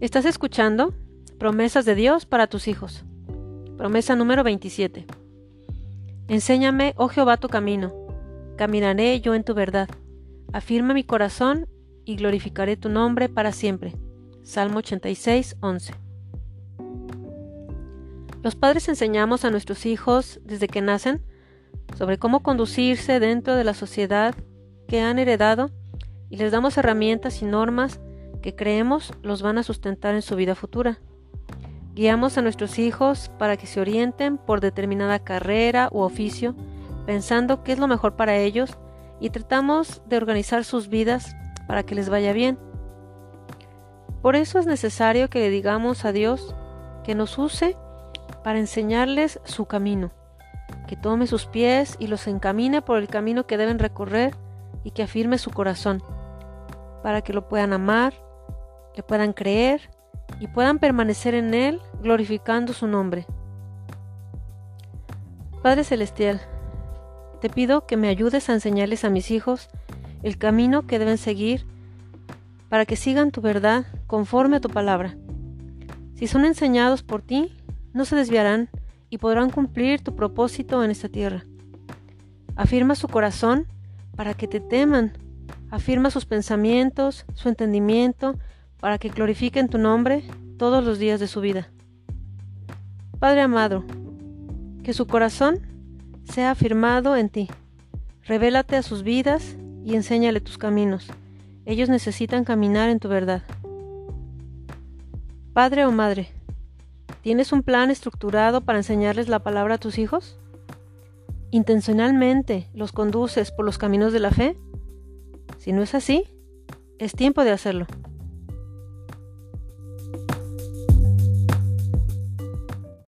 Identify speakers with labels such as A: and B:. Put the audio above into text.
A: Estás escuchando Promesas de Dios para tus hijos. Promesa número 27. Enséñame, oh Jehová, tu camino. Caminaré yo en tu verdad. Afirma mi corazón y glorificaré tu nombre para siempre. Salmo 86, 11. Los padres enseñamos a nuestros hijos desde que nacen sobre cómo conducirse dentro de la sociedad que han heredado y les damos herramientas y normas que creemos los van a sustentar en su vida futura. Guiamos a nuestros hijos para que se orienten por determinada carrera u oficio, pensando qué es lo mejor para ellos y tratamos de organizar sus vidas para que les vaya bien. Por eso es necesario que le digamos a Dios que nos use para enseñarles su camino, que tome sus pies y los encamine por el camino que deben recorrer y que afirme su corazón, para que lo puedan amar, le puedan creer y puedan permanecer en Él glorificando su nombre. Padre Celestial, te pido que me ayudes a enseñarles a mis hijos el camino que deben seguir para que sigan tu verdad conforme a tu palabra. Si son enseñados por ti, no se desviarán y podrán cumplir tu propósito en esta tierra. Afirma su corazón para que te teman. Afirma sus pensamientos, su entendimiento, para que glorifiquen tu nombre todos los días de su vida. Padre amado, que su corazón sea afirmado en ti. Revélate a sus vidas y enséñale tus caminos. Ellos necesitan caminar en tu verdad. Padre o madre, ¿tienes un plan estructurado para enseñarles la palabra a tus hijos? ¿Intencionalmente los conduces por los caminos de la fe? Si no es así, es tiempo de hacerlo.